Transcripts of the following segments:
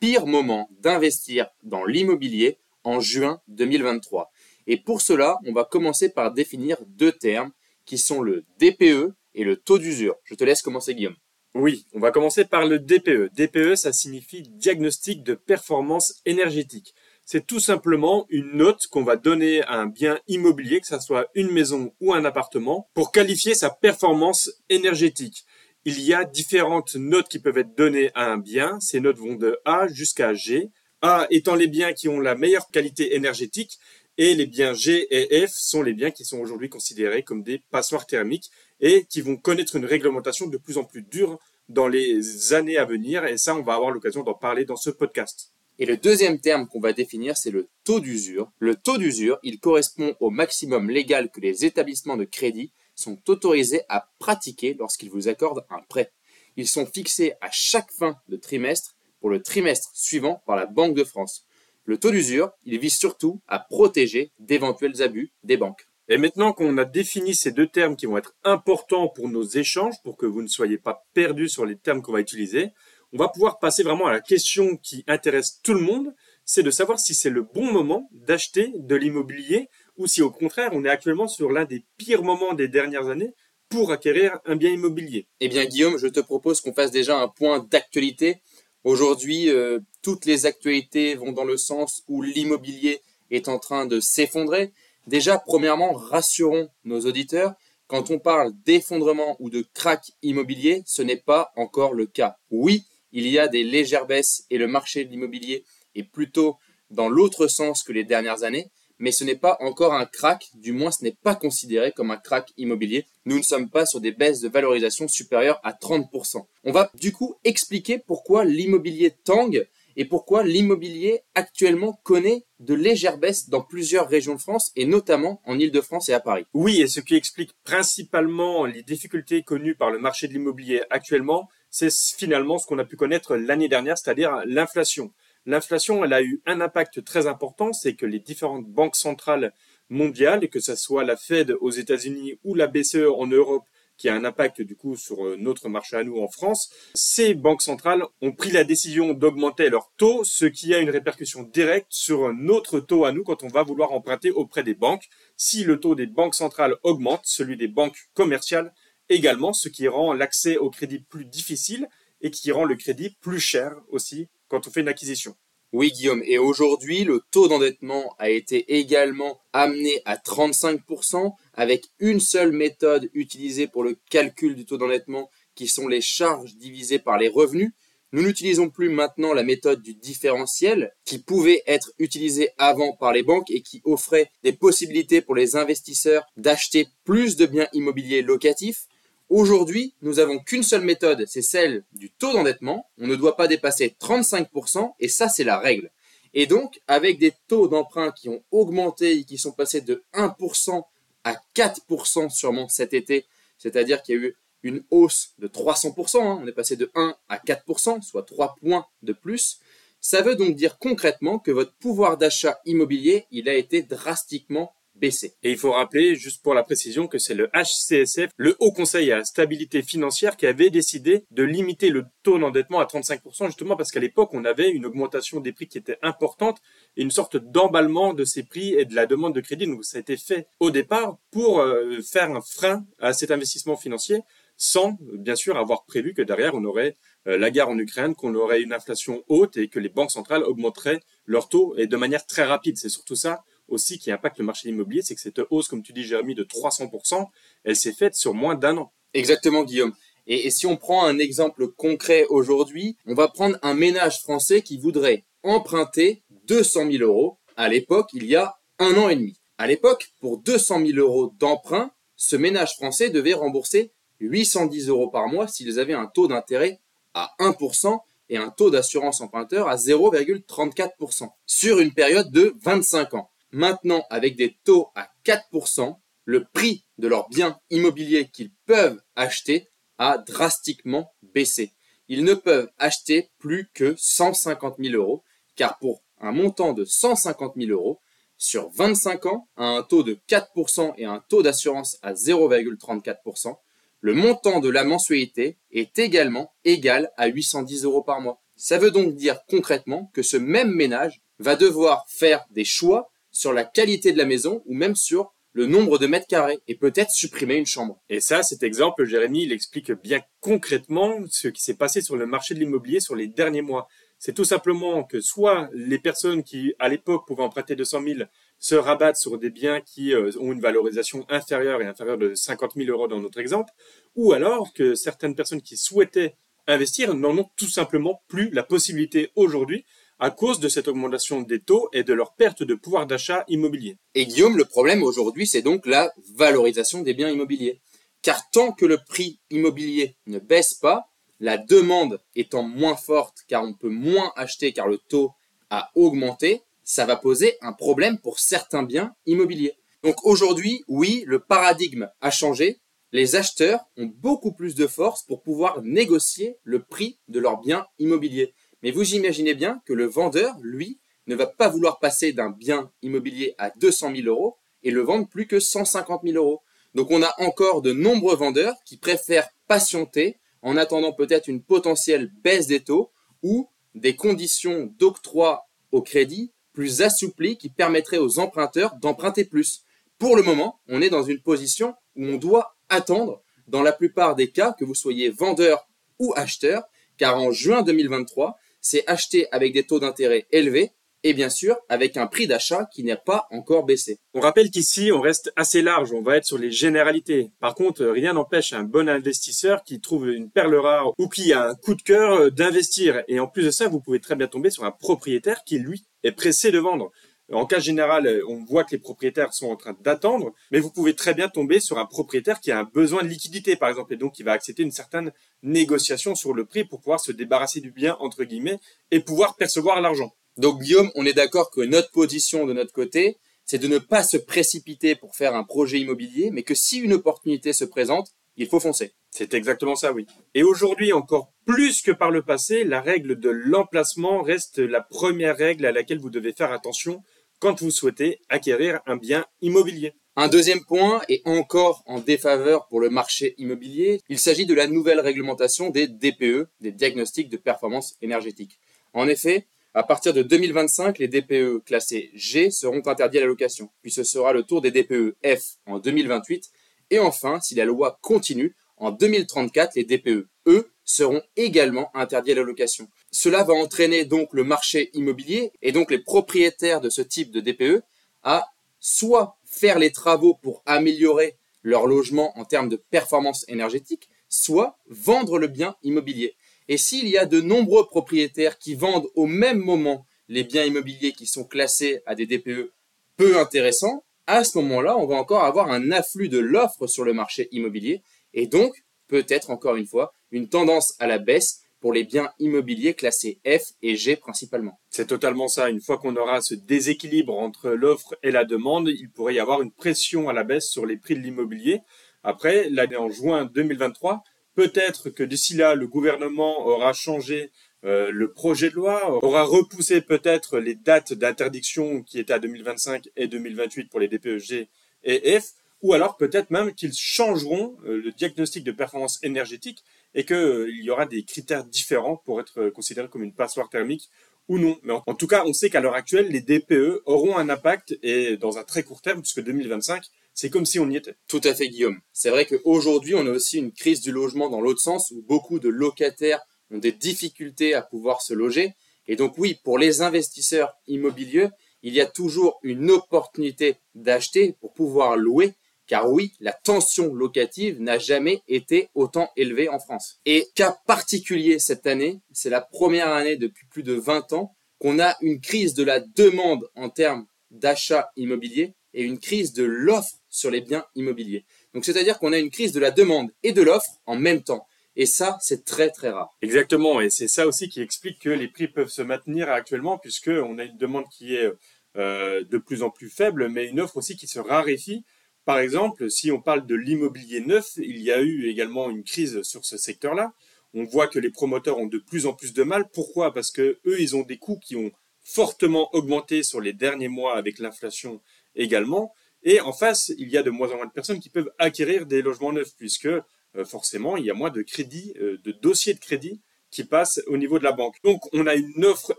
pire moment d'investir dans l'immobilier en juin 2023. Et pour cela, on va commencer par définir deux termes qui sont le DPE et le taux d'usure. Je te laisse commencer Guillaume. Oui, on va commencer par le DPE. DPE, ça signifie diagnostic de performance énergétique. C'est tout simplement une note qu'on va donner à un bien immobilier, que ce soit une maison ou un appartement, pour qualifier sa performance énergétique il y a différentes notes qui peuvent être données à un bien. Ces notes vont de A jusqu'à G. A étant les biens qui ont la meilleure qualité énergétique et les biens G et F sont les biens qui sont aujourd'hui considérés comme des passoires thermiques et qui vont connaître une réglementation de plus en plus dure dans les années à venir. Et ça, on va avoir l'occasion d'en parler dans ce podcast. Et le deuxième terme qu'on va définir, c'est le taux d'usure. Le taux d'usure, il correspond au maximum légal que les établissements de crédit sont autorisés à pratiquer lorsqu'ils vous accordent un prêt. Ils sont fixés à chaque fin de trimestre pour le trimestre suivant par la Banque de France. Le taux d'usure, il vise surtout à protéger d'éventuels abus des banques. Et maintenant qu'on a défini ces deux termes qui vont être importants pour nos échanges, pour que vous ne soyez pas perdus sur les termes qu'on va utiliser, on va pouvoir passer vraiment à la question qui intéresse tout le monde, c'est de savoir si c'est le bon moment d'acheter de l'immobilier ou si au contraire on est actuellement sur l'un des pires moments des dernières années pour acquérir un bien immobilier. Eh bien Guillaume, je te propose qu'on fasse déjà un point d'actualité. Aujourd'hui, euh, toutes les actualités vont dans le sens où l'immobilier est en train de s'effondrer. Déjà, premièrement, rassurons nos auditeurs, quand on parle d'effondrement ou de crack immobilier, ce n'est pas encore le cas. Oui, il y a des légères baisses et le marché de l'immobilier est plutôt dans l'autre sens que les dernières années, mais ce n'est pas encore un crack, du moins ce n'est pas considéré comme un crack immobilier. Nous ne sommes pas sur des baisses de valorisation supérieures à 30%. On va du coup expliquer pourquoi l'immobilier tangue et pourquoi l'immobilier actuellement connaît de légères baisses dans plusieurs régions de France et notamment en Ile-de-France et à Paris. Oui, et ce qui explique principalement les difficultés connues par le marché de l'immobilier actuellement, c'est finalement ce qu'on a pu connaître l'année dernière, c'est-à-dire l'inflation. L'inflation, elle a eu un impact très important, c'est que les différentes banques centrales mondiales, que ce soit la Fed aux États-Unis ou la BCE en Europe, qui a un impact du coup sur euh, notre marché à nous en France, ces banques centrales ont pris la décision d'augmenter leur taux, ce qui a une répercussion directe sur notre taux à nous quand on va vouloir emprunter auprès des banques. Si le taux des banques centrales augmente, celui des banques commerciales également, ce qui rend l'accès au crédit plus difficile et qui rend le crédit plus cher aussi quand on fait une acquisition. Oui, Guillaume. Et aujourd'hui, le taux d'endettement a été également amené à 35% avec une seule méthode utilisée pour le calcul du taux d'endettement qui sont les charges divisées par les revenus. Nous n'utilisons plus maintenant la méthode du différentiel qui pouvait être utilisée avant par les banques et qui offrait des possibilités pour les investisseurs d'acheter plus de biens immobiliers locatifs. Aujourd'hui, nous avons qu'une seule méthode, c'est celle du taux d'endettement. On ne doit pas dépasser 35% et ça, c'est la règle. Et donc, avec des taux d'emprunt qui ont augmenté et qui sont passés de 1% à 4% sûrement cet été, c'est-à-dire qu'il y a eu une hausse de 300%, hein. on est passé de 1 à 4%, soit 3 points de plus, ça veut donc dire concrètement que votre pouvoir d'achat immobilier, il a été drastiquement et il faut rappeler, juste pour la précision, que c'est le HCSF, le Haut Conseil à la stabilité financière, qui avait décidé de limiter le taux d'endettement à 35%, justement parce qu'à l'époque, on avait une augmentation des prix qui était importante et une sorte d'emballement de ces prix et de la demande de crédit. Donc ça a été fait au départ pour euh, faire un frein à cet investissement financier sans bien sûr avoir prévu que derrière on aurait euh, la guerre en Ukraine, qu'on aurait une inflation haute et que les banques centrales augmenteraient leurs taux et de manière très rapide. C'est surtout ça aussi qui impacte le marché immobilier, c'est que cette hausse, comme tu dis Jérémy, de 300%, elle s'est faite sur moins d'un an. Exactement Guillaume. Et, si on prend un exemple concret aujourd'hui, on va prendre un ménage français qui voudrait emprunter 200 000 euros à l'époque, il y a un an et demi. À l'époque, pour 200 000 euros d'emprunt, ce ménage français devait rembourser 810 euros par mois s'ils avaient un taux d'intérêt à 1% et un taux d'assurance emprunteur à 0,34% sur une période de 25 ans. Maintenant, avec des taux à 4%, le prix de leurs biens immobiliers qu'ils peuvent acheter a drastiquement baissé. Ils ne peuvent acheter plus que 150 000 euros, car pour un montant de 150 000 euros, sur 25 ans, à un taux de 4% et un taux d'assurance à 0,34%, le montant de la mensualité est également égal à 810 euros par mois. Ça veut donc dire concrètement que ce même ménage va devoir faire des choix sur la qualité de la maison ou même sur le nombre de mètres carrés et peut-être supprimer une chambre. Et ça, cet exemple, Jérémy, il explique bien concrètement ce qui s'est passé sur le marché de l'immobilier sur les derniers mois. C'est tout simplement que soit les personnes qui, à l'époque, pouvaient emprunter 200 000 se rabattent sur des biens qui euh, ont une valorisation inférieure et inférieure de 50 000 euros dans notre exemple, ou alors que certaines personnes qui souhaitaient investir n'en ont tout simplement plus la possibilité aujourd'hui à cause de cette augmentation des taux et de leur perte de pouvoir d'achat immobilier. Et Guillaume, le problème aujourd'hui, c'est donc la valorisation des biens immobiliers. Car tant que le prix immobilier ne baisse pas, la demande étant moins forte car on peut moins acheter car le taux a augmenté, ça va poser un problème pour certains biens immobiliers. Donc aujourd'hui, oui, le paradigme a changé. Les acheteurs ont beaucoup plus de force pour pouvoir négocier le prix de leurs biens immobiliers. Mais vous imaginez bien que le vendeur, lui, ne va pas vouloir passer d'un bien immobilier à 200 000 euros et le vendre plus que 150 000 euros. Donc on a encore de nombreux vendeurs qui préfèrent patienter en attendant peut-être une potentielle baisse des taux ou des conditions d'octroi au crédit plus assouplies qui permettraient aux emprunteurs d'emprunter plus. Pour le moment, on est dans une position où on doit attendre, dans la plupart des cas, que vous soyez vendeur ou acheteur, car en juin 2023, c'est acheté avec des taux d'intérêt élevés et bien sûr avec un prix d'achat qui n'a pas encore baissé. On rappelle qu'ici on reste assez large, on va être sur les généralités. Par contre, rien n'empêche un bon investisseur qui trouve une perle rare ou qui a un coup de cœur euh, d'investir. Et en plus de ça, vous pouvez très bien tomber sur un propriétaire qui lui est pressé de vendre. En cas général, euh, on voit que les propriétaires sont en train d'attendre, mais vous pouvez très bien tomber sur un propriétaire qui a un besoin de liquidité, par exemple, et donc qui va accepter une certaine négociation sur le prix pour pouvoir se débarrasser du bien, entre guillemets, et pouvoir percevoir l'argent. Donc Guillaume, on est d'accord que notre position de notre côté, c'est de ne pas se précipiter pour faire un projet immobilier, mais que si une opportunité se présente, il faut foncer. C'est exactement ça, oui. Et aujourd'hui, encore plus que par le passé, la règle de l'emplacement reste la première règle à laquelle vous devez faire attention quand vous souhaitez acquérir un bien immobilier. Un deuxième point, et encore en défaveur pour le marché immobilier, il s'agit de la nouvelle réglementation des DPE, des diagnostics de performance énergétique. En effet, à partir de 2025, les DPE classés G seront interdits à la location, puis ce sera le tour des DPE F en 2028, et enfin, si la loi continue, en 2034, les DPE E seront également interdits à la location. Cela va entraîner donc le marché immobilier et donc les propriétaires de ce type de DPE à soit faire les travaux pour améliorer leur logement en termes de performance énergétique, soit vendre le bien immobilier. Et s'il y a de nombreux propriétaires qui vendent au même moment les biens immobiliers qui sont classés à des DPE peu intéressants, à ce moment-là, on va encore avoir un afflux de l'offre sur le marché immobilier et donc peut-être encore une fois une tendance à la baisse pour les biens immobiliers classés F et G principalement. C'est totalement ça. Une fois qu'on aura ce déséquilibre entre l'offre et la demande, il pourrait y avoir une pression à la baisse sur les prix de l'immobilier. Après, l'année en juin 2023, peut-être que d'ici là, le gouvernement aura changé euh, le projet de loi, aura repoussé peut-être les dates d'interdiction qui étaient à 2025 et 2028 pour les DPEG et F, ou alors peut-être même qu'ils changeront euh, le diagnostic de performance énergétique et qu'il euh, y aura des critères différents pour être euh, considéré comme une passoire thermique ou non. Mais en, tout cas, on sait qu'à l'heure actuelle, les DPE auront un impact et dans un très court terme, puisque 2025, c'est comme si on y était. Tout à fait, Guillaume. C'est vrai qu'aujourd'hui, on a aussi une crise du logement dans l'autre sens, où beaucoup de locataires ont des difficultés à pouvoir se loger. Et donc oui, pour les investisseurs immobiliers, il y a toujours une opportunité d'acheter pour pouvoir louer car oui, la tension locative n'a jamais été autant élevée en France. Et cas particulier cette année, c'est la première année depuis plus de 20 ans qu'on a une crise de la demande en termes d'achat immobilier et une crise de l'offre sur les biens immobiliers. Donc c'est-à-dire qu'on a une crise de la demande et de l'offre en même temps. Et ça, c'est très très rare. Exactement, et c'est ça aussi qui explique que les prix peuvent se maintenir actuellement, puisque on a une demande qui est euh, de plus en plus faible, mais une offre aussi qui se raréfie. Par exemple, si on parle de l'immobilier neuf, il y a eu également une crise sur ce secteur-là. On voit que les promoteurs ont de plus en plus de mal. Pourquoi? Parce que eux, ils ont des coûts qui ont fortement augmenté sur les derniers mois avec l'inflation également. Et en face, il y a de moins en moins de personnes qui peuvent acquérir des logements neufs, puisque euh, forcément, il y a moins de crédits, euh, de dossiers de crédit qui passent au niveau de la banque. Donc, on a une offre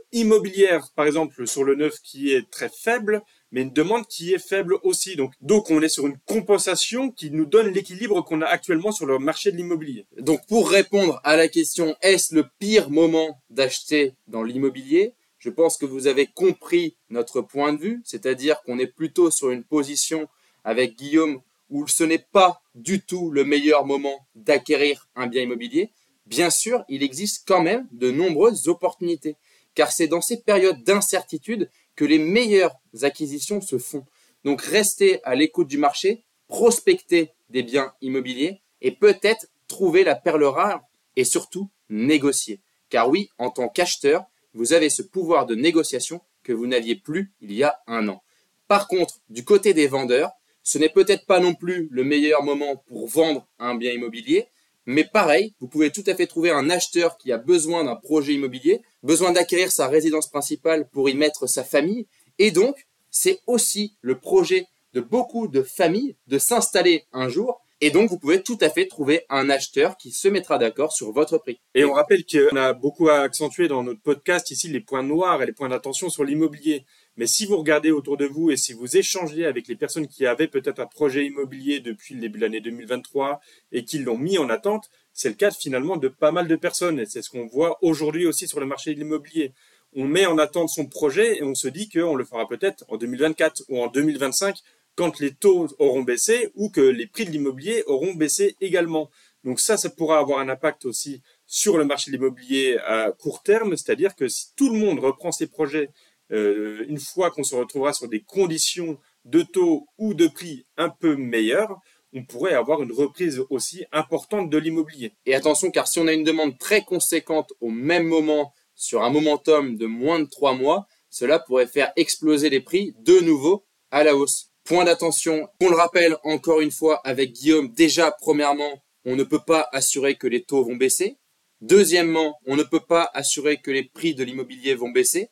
immobilière, par exemple, sur le neuf qui est très faible, mais une demande qui est faible aussi. Donc, donc on est sur une compensation qui nous donne l'équilibre qu'on a actuellement sur le marché de l'immobilier. Donc, pour répondre à la question, est-ce le pire moment d'acheter dans l'immobilier? Je pense que vous avez compris notre point de vue, c'est-à-dire qu'on est plutôt sur une position avec Guillaume où ce n'est pas du tout le meilleur moment d'acquérir un bien immobilier. Bien sûr, il existe quand même de nombreuses opportunités, car c'est dans ces périodes d'incertitude que les meilleures acquisitions se font. Donc restez à l'écoute du marché, prospectez des biens immobiliers et peut-être trouver la perle rare et surtout négocier. Car oui, en tant qu'acheteur, vous avez ce pouvoir de négociation que vous n'aviez plus il y a un an. Par contre, du côté des vendeurs, ce n'est peut-être pas non plus le meilleur moment pour vendre un bien immobilier, mais pareil, vous pouvez tout à fait trouver un acheteur qui a besoin d'un projet immobilier, besoin d'acquérir sa résidence principale pour y mettre sa famille, et donc c'est aussi le projet de beaucoup de familles de s'installer un jour et donc, vous pouvez tout à fait trouver un acheteur qui se mettra d'accord sur votre prix. Et on rappelle qu'on a beaucoup accentué dans notre podcast ici les points noirs et les points d'attention sur l'immobilier. Mais si vous regardez autour de vous et si vous échangez avec les personnes qui avaient peut-être un projet immobilier depuis le début de l'année 2023 et qui l'ont mis en attente, c'est le cas finalement de pas mal de personnes. Et c'est ce qu'on voit aujourd'hui aussi sur le marché de l'immobilier. On met en attente son projet et on se dit qu'on le fera peut-être en 2024 ou en 2025 quand les taux auront baissé ou que les prix de l'immobilier auront baissé également. Donc ça, ça pourra avoir un impact aussi sur le marché de l'immobilier à court terme, c'est-à-dire que si tout le monde reprend ses projets euh, une fois qu'on se retrouvera sur des conditions de taux ou de prix un peu meilleures, on pourrait avoir une reprise aussi importante de l'immobilier. Et attention, car si on a une demande très conséquente au même moment sur un momentum de moins de trois mois, cela pourrait faire exploser les prix de nouveau à la hausse. Point d'attention, on le rappelle encore une fois avec Guillaume, déjà premièrement, on ne peut pas assurer que les taux vont baisser. Deuxièmement, on ne peut pas assurer que les prix de l'immobilier vont baisser.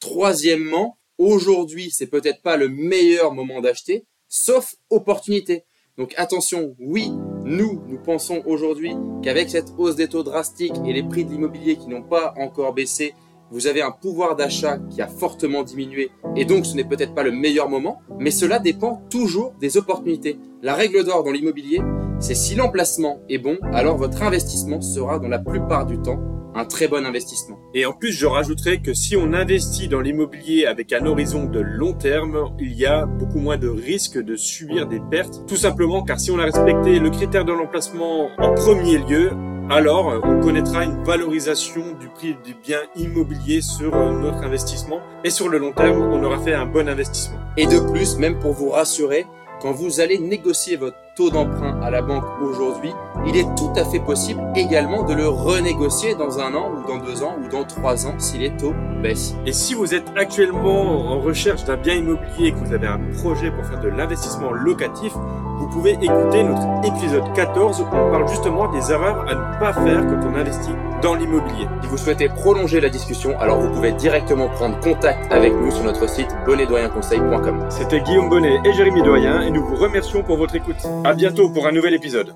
Troisièmement, aujourd'hui, c'est peut-être pas le meilleur moment d'acheter, sauf opportunité. Donc attention, oui, nous, nous pensons aujourd'hui qu'avec cette hausse des taux drastiques et les prix de l'immobilier qui n'ont pas encore baissé, vous avez un pouvoir d'achat qui a fortement diminué et donc ce n'est peut-être pas le meilleur moment, mais cela dépend toujours des opportunités. La règle d'or dans l'immobilier, c'est si l'emplacement est bon, alors votre investissement sera dans la plupart du temps un très bon investissement. Et en plus, je rajouterais que si on investit dans l'immobilier avec un horizon de long terme, il y a beaucoup moins de risques de subir des pertes. Tout simplement car si on a respecté le critère de l'emplacement en premier lieu, alors euh, on connaîtra une valorisation du prix du bien immobilier sur euh, notre investissement et sur le long terme, on aura fait un bon investissement. Et de plus, même pour vous rassurer, quand vous allez négocier votre taux d'emprunt à la banque aujourd'hui, il est tout à fait possible également de le renégocier dans un an ou dans deux ans ou dans trois ans si les taux baissent. Et si vous êtes actuellement en recherche d'un bien immobilier et que vous avez un projet pour faire de l'investissement locatif, vous pouvez écouter notre épisode 14 où on parle justement des erreurs à ne pas faire quand on investit dans l'immobilier. Si vous souhaitez prolonger la discussion, alors vous pouvez directement prendre contact avec nous sur notre site bonnetdoyenconseil.com. C'était Guillaume Bonnet et Jérémy Doyen et nous vous remercions pour votre écoute. À bientôt pour un nouvel épisode.